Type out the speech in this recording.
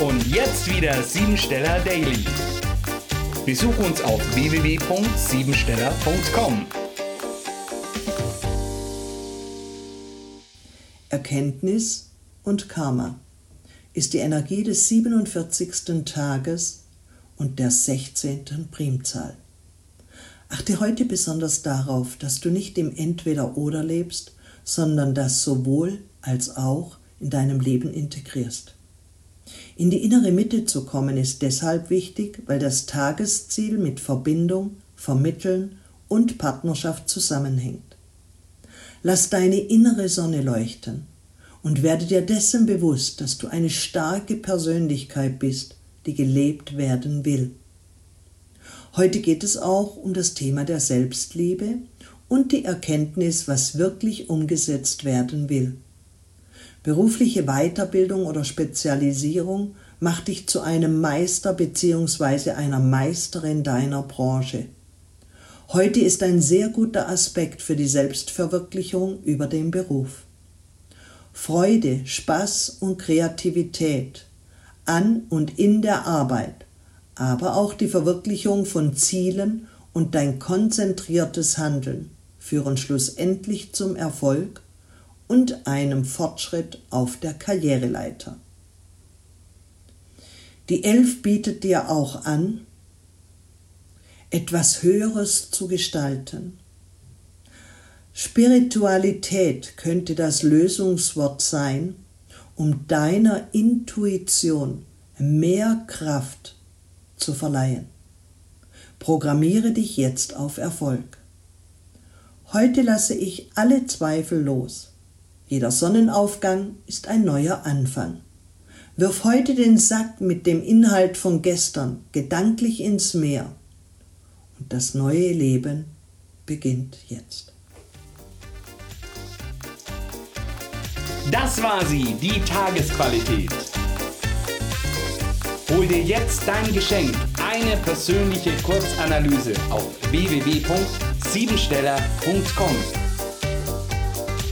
Und jetzt wieder Siebensteller Daily. Besuch uns auf www.siebensteller.com. Erkenntnis und Karma ist die Energie des 47. Tages und der 16. Primzahl. Achte heute besonders darauf, dass du nicht im Entweder-Oder lebst, sondern das sowohl als auch in deinem Leben integrierst. In die innere Mitte zu kommen ist deshalb wichtig, weil das Tagesziel mit Verbindung, Vermitteln und Partnerschaft zusammenhängt. Lass deine innere Sonne leuchten und werde dir dessen bewusst, dass du eine starke Persönlichkeit bist, die gelebt werden will. Heute geht es auch um das Thema der Selbstliebe und die Erkenntnis, was wirklich umgesetzt werden will. Berufliche Weiterbildung oder Spezialisierung macht dich zu einem Meister bzw. einer Meisterin deiner Branche. Heute ist ein sehr guter Aspekt für die Selbstverwirklichung über den Beruf. Freude, Spaß und Kreativität an und in der Arbeit, aber auch die Verwirklichung von Zielen und dein konzentriertes Handeln führen schlussendlich zum Erfolg und einem Fortschritt auf der Karriereleiter. Die Elf bietet dir auch an, etwas Höheres zu gestalten. Spiritualität könnte das Lösungswort sein, um deiner Intuition mehr Kraft zu verleihen. Programmiere dich jetzt auf Erfolg. Heute lasse ich alle Zweifel los. Jeder Sonnenaufgang ist ein neuer Anfang. Wirf heute den Sack mit dem Inhalt von gestern gedanklich ins Meer und das neue Leben beginnt jetzt. Das war sie, die Tagesqualität. Hol dir jetzt dein Geschenk, eine persönliche Kurzanalyse auf www.siebensteller.com